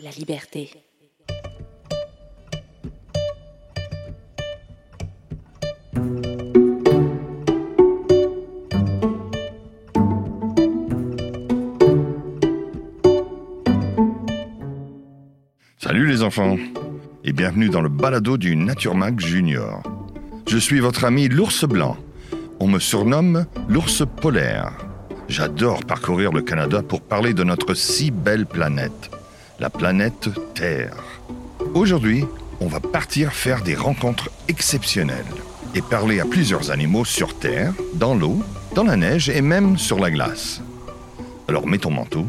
la liberté. Salut les enfants et bienvenue dans le balado du Naturemag Junior. Je suis votre ami l'ours blanc. On me surnomme l'ours polaire. J'adore parcourir le Canada pour parler de notre si belle planète, la planète Terre. Aujourd'hui, on va partir faire des rencontres exceptionnelles et parler à plusieurs animaux sur Terre, dans l'eau, dans la neige et même sur la glace. Alors mets ton manteau,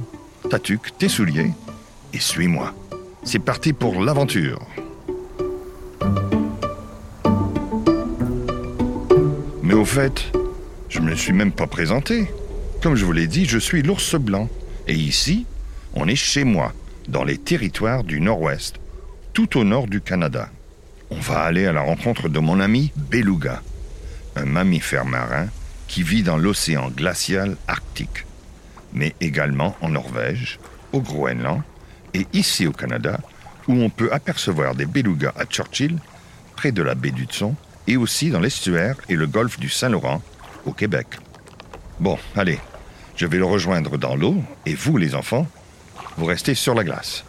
ta tuque, tes souliers et suis-moi. C'est parti pour l'aventure. Mais au fait, je ne me suis même pas présenté. Comme je vous l'ai dit, je suis l'ours blanc. Et ici, on est chez moi, dans les territoires du Nord-Ouest, tout au nord du Canada. On va aller à la rencontre de mon ami Beluga, un mammifère marin qui vit dans l'océan glacial arctique, mais également en Norvège, au Groenland et ici au Canada, où on peut apercevoir des belugas à Churchill, près de la baie d'Hudson, et aussi dans l'estuaire et le golfe du Saint-Laurent, au Québec. Bon, allez, je vais le rejoindre dans l'eau, et vous, les enfants, vous restez sur la glace.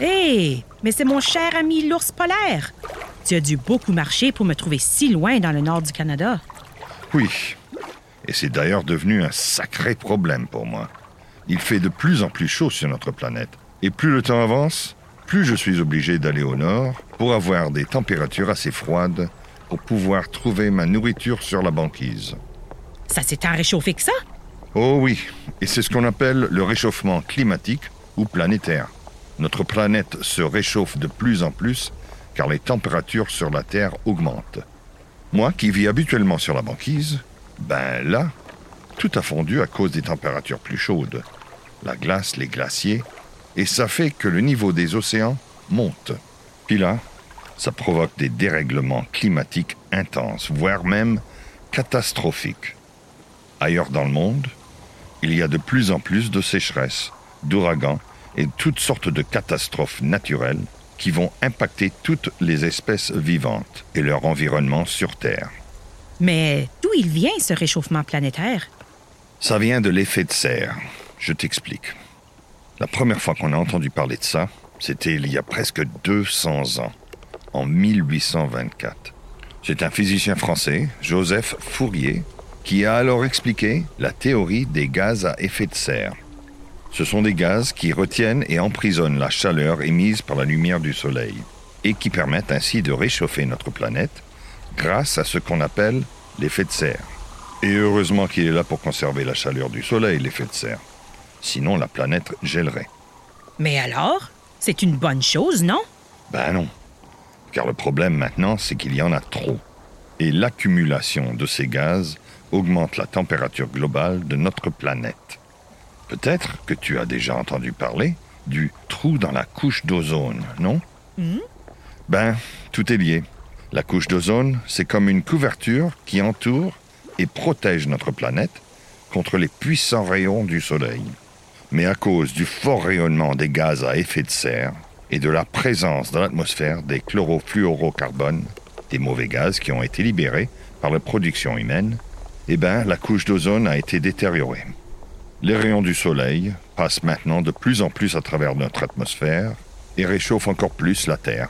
Hé, mais c'est mon cher ami l'ours polaire. Tu as dû beaucoup marcher pour me trouver si loin dans le nord du Canada. Oui, et c'est d'ailleurs devenu un sacré problème pour moi. Il fait de plus en plus chaud sur notre planète. Et plus le temps avance, plus je suis obligé d'aller au nord pour avoir des températures assez froides pour pouvoir trouver ma nourriture sur la banquise. Ça s'est tant réchauffé que ça? Oh oui, et c'est ce qu'on appelle le réchauffement climatique ou planétaire. Notre planète se réchauffe de plus en plus car les températures sur la Terre augmentent. Moi qui vis habituellement sur la banquise, ben là, tout a fondu à cause des températures plus chaudes. La glace, les glaciers, et ça fait que le niveau des océans monte. Puis là, ça provoque des dérèglements climatiques intenses, voire même catastrophiques. Ailleurs dans le monde, il y a de plus en plus de sécheresses, d'ouragans et toutes sortes de catastrophes naturelles qui vont impacter toutes les espèces vivantes et leur environnement sur Terre. Mais d'où il vient ce réchauffement planétaire? Ça vient de l'effet de serre. Je t'explique. La première fois qu'on a entendu parler de ça, c'était il y a presque 200 ans, en 1824. C'est un physicien français, Joseph Fourier, qui a alors expliqué la théorie des gaz à effet de serre. Ce sont des gaz qui retiennent et emprisonnent la chaleur émise par la lumière du Soleil et qui permettent ainsi de réchauffer notre planète grâce à ce qu'on appelle l'effet de serre. Et heureusement qu'il est là pour conserver la chaleur du Soleil, l'effet de serre. Sinon, la planète gèlerait. Mais alors, c'est une bonne chose, non? Ben non. Car le problème maintenant, c'est qu'il y en a trop. Et l'accumulation de ces gaz augmente la température globale de notre planète. Peut-être que tu as déjà entendu parler du trou dans la couche d'ozone, non? Ben, tout est lié. La couche d'ozone, c'est comme une couverture qui entoure et protège notre planète contre les puissants rayons du Soleil. Mais à cause du fort rayonnement des gaz à effet de serre et de la présence dans l'atmosphère des chlorofluorocarbones, des mauvais gaz qui ont été libérés par la production humaine, eh bien, la couche d'ozone a été détériorée. Les rayons du Soleil passent maintenant de plus en plus à travers notre atmosphère et réchauffent encore plus la Terre.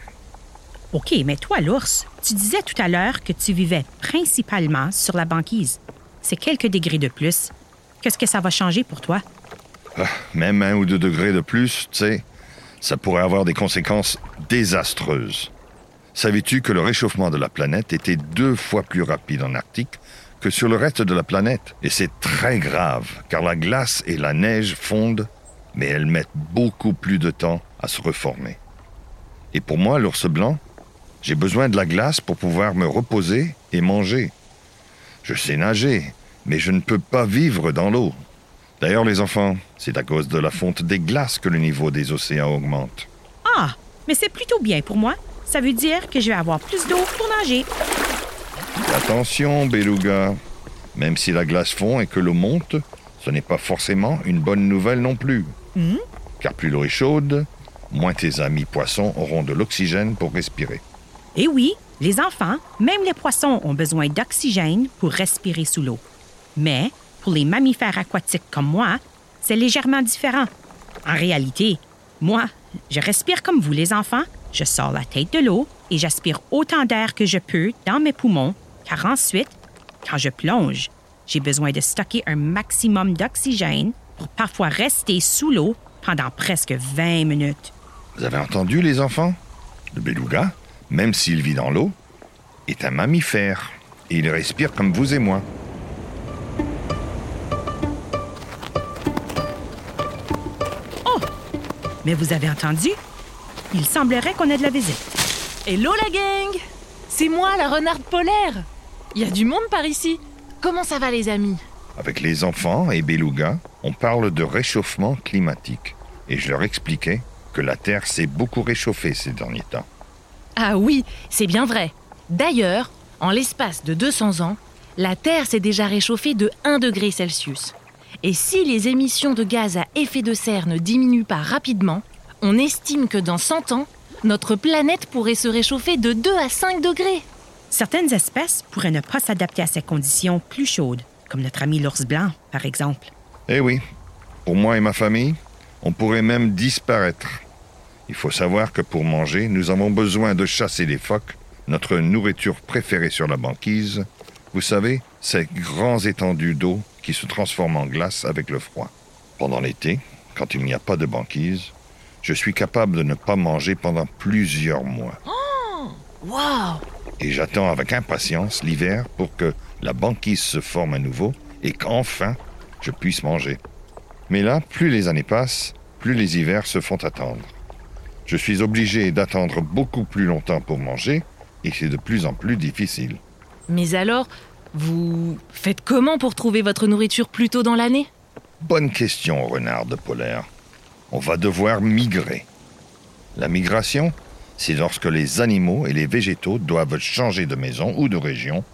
OK, mais toi, l'ours, tu disais tout à l'heure que tu vivais principalement sur la banquise. C'est quelques degrés de plus. Qu'est-ce que ça va changer pour toi? Ah, même un ou deux degrés de plus, tu sais, ça pourrait avoir des conséquences désastreuses. Savais-tu que le réchauffement de la planète était deux fois plus rapide en Arctique que sur le reste de la planète? Et c'est très grave, car la glace et la neige fondent, mais elles mettent beaucoup plus de temps à se reformer. Et pour moi, l'ours blanc, j'ai besoin de la glace pour pouvoir me reposer et manger. Je sais nager, mais je ne peux pas vivre dans l'eau. D'ailleurs, les enfants, c'est à cause de la fonte des glaces que le niveau des océans augmente. Ah, mais c'est plutôt bien pour moi. Ça veut dire que je vais avoir plus d'eau pour nager. Attention, beluga. Même si la glace fond et que l'eau monte, Ce n'est pas forcément une bonne nouvelle non plus. Car plus l'eau est chaude, moins tes amis poissons auront de l'oxygène pour respirer. Et oui, les enfants, même les poissons, ont besoin d'oxygène pour respirer sous l'eau. Mais pour les mammifères aquatiques comme moi, c'est légèrement différent. En réalité, moi, je respire comme vous les enfants, je sors la tête de l'eau et j'aspire autant d'air que je peux dans mes poumons, car ensuite, quand je plonge, j'ai besoin de stocker un maximum d'oxygène pour parfois rester sous l'eau pendant presque 20 minutes. Vous avez entendu, les enfants? Le beluga, même s'il vit dans l'eau, est un mammifère et il respire comme vous et moi. Mais vous avez entendu? Il semblerait qu'on ait de la visite. Hello la gang C'est moi, la renarde polaire Il y a du monde par ici Comment ça va les amis Avec les enfants et Beluga, on parle de réchauffement climatique. Et je leur expliquais que la Terre s'est beaucoup réchauffée ces derniers temps. Ah oui, c'est bien vrai. D'ailleurs, en l'espace de 200 ans, la Terre s'est déjà réchauffée de 1 degré Celsius. Et si les émissions de gaz à effet de serre ne diminuent pas rapidement, on estime que dans 100 ans, notre planète pourrait se réchauffer de 2 à 5 degrés. Certaines espèces pourraient ne pas s'adapter à ces conditions plus chaudes, comme notre ami l'ours blanc, par exemple. Eh oui, pour moi et ma famille, on pourrait même disparaître. Il faut savoir que pour manger, nous avons besoin de chasser les phoques, notre nourriture préférée sur la banquise. Vous savez, ces grands étendues d'eau qui se transforment en glace avec le froid. Pendant l'été, quand il n'y a pas de banquise, je suis capable de ne pas manger pendant plusieurs mois. Waouh Et j'attends avec impatience l'hiver pour que la banquise se forme à nouveau et qu'enfin je puisse manger. Mais là, plus les années passent, plus les hivers se font attendre. Je suis obligé d'attendre beaucoup plus longtemps pour manger et c'est de plus en plus difficile. Mais alors, vous faites comment pour trouver votre nourriture plus tôt dans l'année? Bonne question, renard de polaire. On va devoir migrer. La migration, c'est lorsque les animaux et les végétaux doivent changer de maison ou de région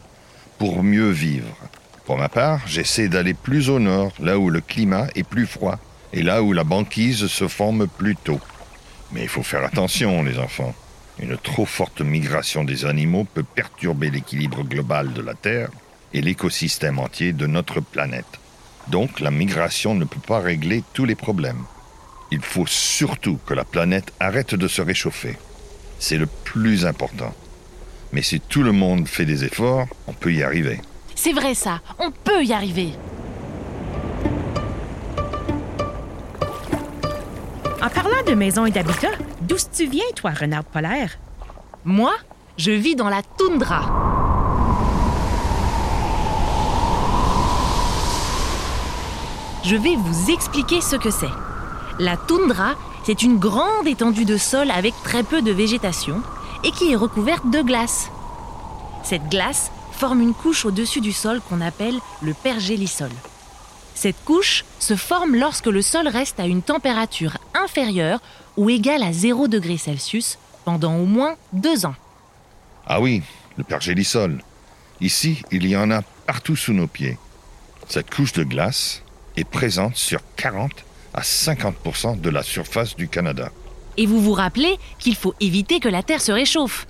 pour mieux vivre. Pour ma part, j'essaie d'aller plus au nord, là où le climat est plus froid et là où la banquise se forme plus tôt. Mais il faut faire attention, les enfants. Une trop forte migration des animaux peut perturber l'équilibre global de la Terre et l'écosystème entier de notre planète. Donc la migration ne peut pas régler tous les problèmes. Il faut surtout que la planète arrête de se réchauffer. C'est le plus important. Mais si tout le monde fait des efforts, on peut y arriver. C'est vrai ça, on peut y arriver. En parlant de maison et d'habitat, d'où tu viens, toi, renard polaire? Moi, je vis dans la toundra. Je vais vous expliquer ce que c'est. La toundra, c'est une grande étendue de sol avec très peu de végétation et qui est recouverte de glace. Cette glace forme une couche au-dessus du sol qu'on appelle le pergélisol. Cette couche se forme lorsque le sol reste à une température inférieure ou égale à 0 degré Celsius pendant au moins deux ans. Ah oui, le pergélisol. Ici, il y en a partout sous nos pieds. Cette couche de glace est présente sur 40 à 50% de la surface du Canada. Et vous vous rappelez qu'il faut éviter que la Terre se réchauffe.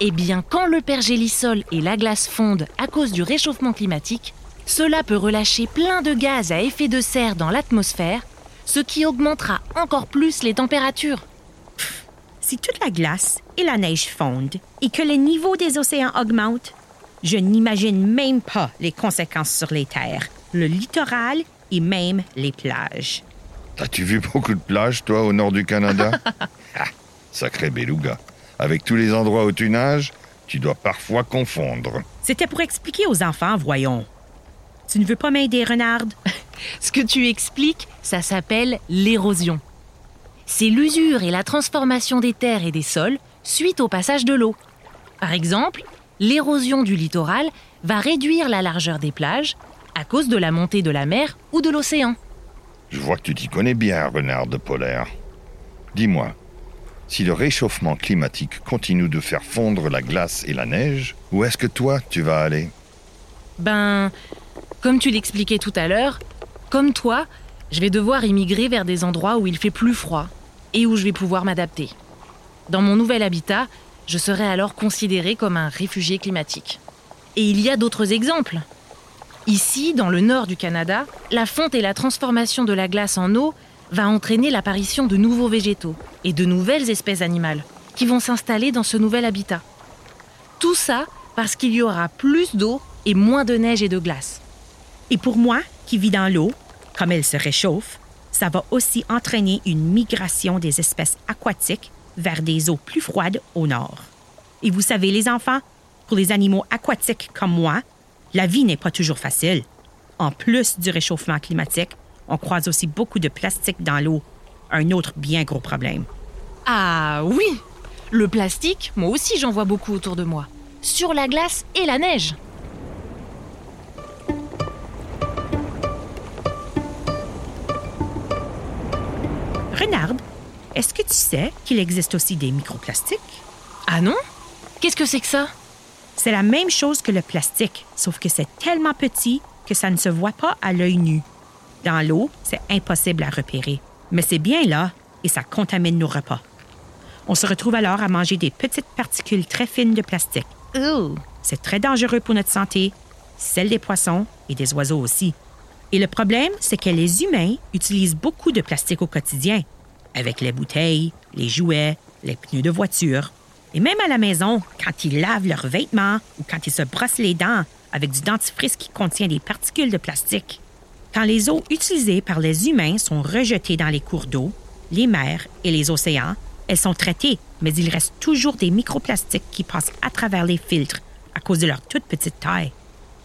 Eh bien, quand le pergélisol et la glace fondent à cause du réchauffement climatique, cela peut relâcher plein de gaz à effet de serre dans l'atmosphère, ce qui augmentera encore plus les températures. Si toute la glace et la neige fondent et que le niveau des océans augmente, je n'imagine même pas les conséquences sur les terres, le littoral et même les plages. T'as-tu vu beaucoup de plages, toi, au nord du Canada? Ah, Sacré beluga. Avec tous les endroits où tu nages, tu dois parfois confondre. C'était pour expliquer aux enfants, voyons. Tu ne veux pas m'aider, renarde? Ce que tu expliques, ça s'appelle l'érosion. C'est l'usure et la transformation des terres et des sols suite au passage de l'eau. Par exemple, l'érosion du littoral va réduire la largeur des plages à cause de la montée de la mer ou de l'océan. Je vois que tu t'y connais bien, renard de polaire. Dis-moi, si le réchauffement climatique continue de faire fondre la glace et la neige, où est-ce que toi tu vas aller? Ben, comme tu l'expliquais tout à l'heure, Comme toi, je vais devoir immigrer vers des endroits où il fait plus froid et où je vais pouvoir m'adapter. Dans mon nouvel habitat, je serai alors considéré comme un réfugié climatique. Et il y a d'autres exemples. Ici, dans le nord du Canada, la fonte et la transformation de la glace en eau va entraîner l'apparition de nouveaux végétaux et de nouvelles espèces animales qui vont s'installer dans ce nouvel habitat. Tout ça parce qu'il y aura plus d'eau et moins de neige et de glace. Et pour moi, qui vis dans l'eau, comme elle se réchauffe, ça va aussi entraîner une migration des espèces aquatiques vers des eaux plus froides au nord. Et vous savez, les enfants, pour les animaux aquatiques comme moi, la vie n'est pas toujours facile. En plus du réchauffement climatique, on croise aussi beaucoup de plastique dans l'eau, un autre bien gros problème. Ah oui Le plastique, moi aussi j'en vois beaucoup autour de moi. Sur la glace et la neige. Renard, est-ce que tu sais qu'il existe aussi des microplastiques? Ah non? Qu'est-ce que c'est que ça? C'est la même chose que le plastique, sauf que c'est tellement petit que ça ne se voit pas à l'œil nu. Dans l'eau, c'est impossible à repérer. Mais c'est bien là et ça contamine nos repas. On se retrouve alors à manger des petites particules très fines de plastique. Oh C'est très dangereux pour notre santé, celle des poissons et des oiseaux aussi. Et le problème, c'est que les humains utilisent beaucoup de plastique au quotidien, avec les bouteilles, les jouets, les pneus de voiture. Et même à la maison, quand ils lavent leurs vêtements ou quand ils se brossent les dents avec du dentifrice qui contient des particules de plastique. Quand les eaux utilisées par les humains sont rejetées dans les cours d'eau, les mers et les océans, elles sont traitées, mais il reste toujours des microplastiques qui passent à travers les filtres à cause de leur toute petite taille.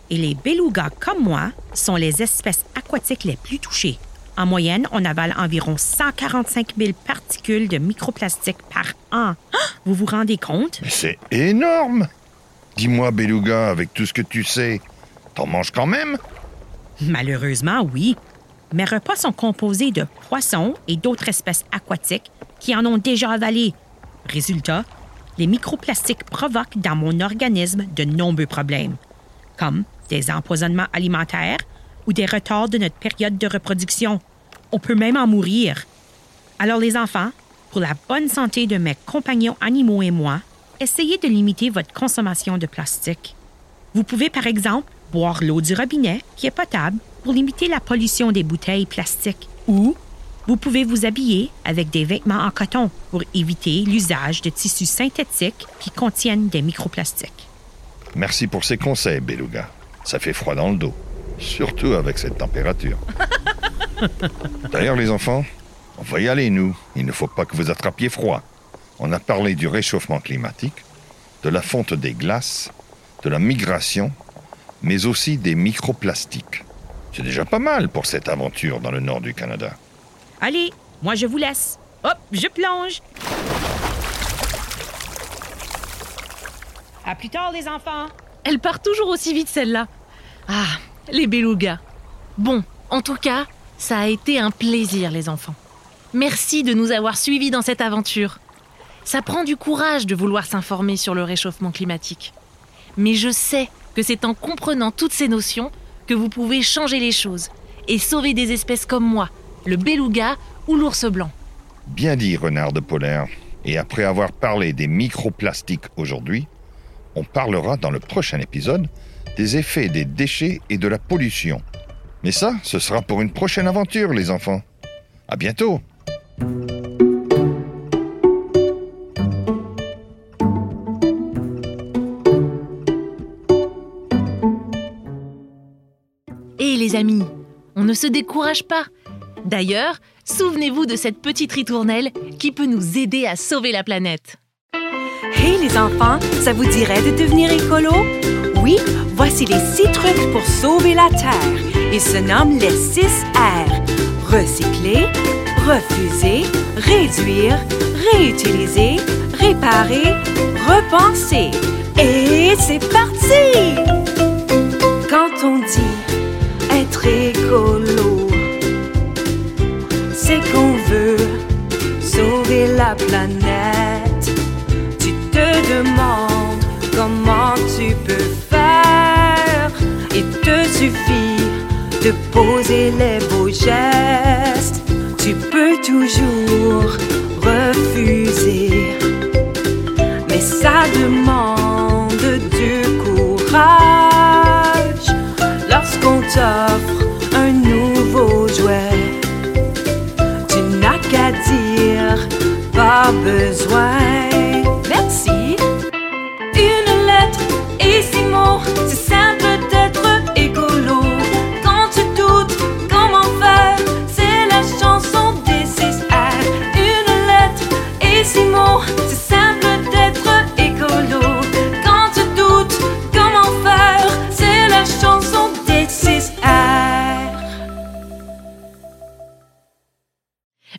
Et les belugas comme moi sont les espèces aquatiques les plus touchées. En moyenne, on avale environ 145 000 particules de microplastiques par an. Ah! Vous vous rendez compte? C'est énorme Dis-moi, Beluga, avec tout ce que tu sais, t'en manges quand même? Malheureusement, oui. Mes repas sont composés de poissons et d'autres espèces aquatiques qui en ont déjà avalé. Résultat, les microplastiques provoquent dans mon organisme de nombreux problèmes, comme des empoisonnements alimentaires ou des retards de notre période de reproduction. On peut même en mourir. Alors les enfants, pour la bonne santé de mes compagnons animaux et moi, essayez de limiter votre consommation de plastique. Vous pouvez par exemple boire l'eau du robinet qui est potable pour limiter la pollution des bouteilles plastiques ou vous pouvez vous habiller avec des vêtements en coton pour éviter l'usage de tissus synthétiques qui contiennent des microplastiques. Merci pour ces conseils, Beluga. Ça fait froid dans le dos, surtout avec cette température. D'ailleurs, les enfants, on va y aller, nous. Il ne faut pas que vous attrapiez froid. On a parlé du réchauffement climatique, de la fonte des glaces, de la migration, mais aussi des microplastiques. C'est déjà pas mal pour cette aventure dans le nord du Canada. Allez, moi je vous laisse. Hop, je plonge. À plus tard, les enfants. Elle part toujours aussi vite celle-là. Ah, les belugas. Bon, en tout cas, ça a été un plaisir les enfants. Merci de nous avoir suivis dans cette aventure. Ça prend du courage de vouloir s'informer sur le réchauffement climatique. Mais je sais que c'est en comprenant toutes ces notions que vous pouvez changer les choses et sauver des espèces comme moi, le beluga ou l'ours blanc. Bien dit, renard de polaire. Et après avoir parlé des microplastiques aujourd'hui, on parlera dans le prochain épisode des effets des déchets et de la pollution. Mais ça, ce sera pour une prochaine aventure, les enfants. À bientôt! Et les amis, on ne se décourage pas. D'ailleurs, souvenez-vous de cette petite ritournelle qui peut nous aider à sauver la planète. Hey les enfants, ça vous dirait de devenir écolo? Voici les six trucs pour sauver la Terre. Ils se nomment les 6 R. Recycler, refuser, réduire, réutiliser, réparer, repenser. Et c'est parti! Quand on dit être écolo, c'est qu'on veut sauver la planète. Tu te demandes poser les beaux gestes. Tu peux toujours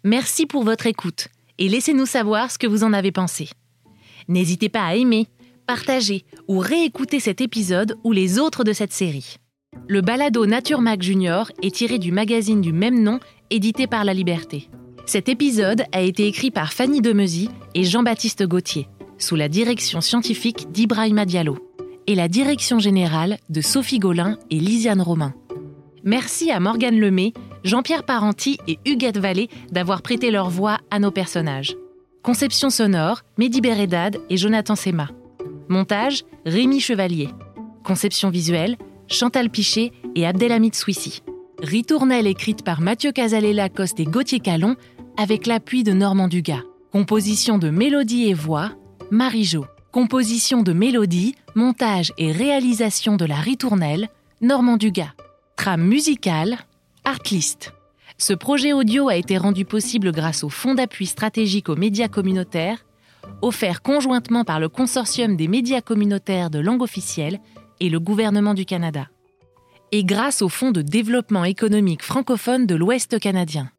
Merci pour votre écoute et laissez-nous savoir ce que vous en avez pensé. N'hésitez pas à aimer, partager ou réécouter cet épisode ou les autres de cette série. Le balado Nature Mag Junior est tiré du magazine du même nom édité par La Liberté. Cet épisode a été écrit par Fanny Demesy et Jean-Baptiste Gauthier, sous la direction scientifique d'Ibrahima Diallo et la direction générale de Sophie Gaulin et Lisiane Romain. Merci à Morgane Lemay, Jean-Pierre Parenti et Huguette Vallée d'avoir prêté leur voix à nos personnages. Conception sonore, Mehdi Beredad et Jonathan Sema. Montage, Rémi Chevalier. Conception visuelle, Chantal Pichet et Abdelhamid Souissi. Ritournelle écrite par Mathieu Casalet-Lacoste et Gauthier Calon avec l'appui de Normand Dugas. Composition de mélodie et voix, Marie Jo. Composition de mélodie, montage et réalisation de la ritournelle, Normand Dugas. Trame musicale, Artlist. Ce projet audio a été rendu possible grâce au Fonds d'appui stratégique aux médias communautaires, offert conjointement par le Consortium des médias communautaires de langue officielle et le gouvernement du Canada. Et grâce au Fonds de développement économique francophone de l'Ouest canadien.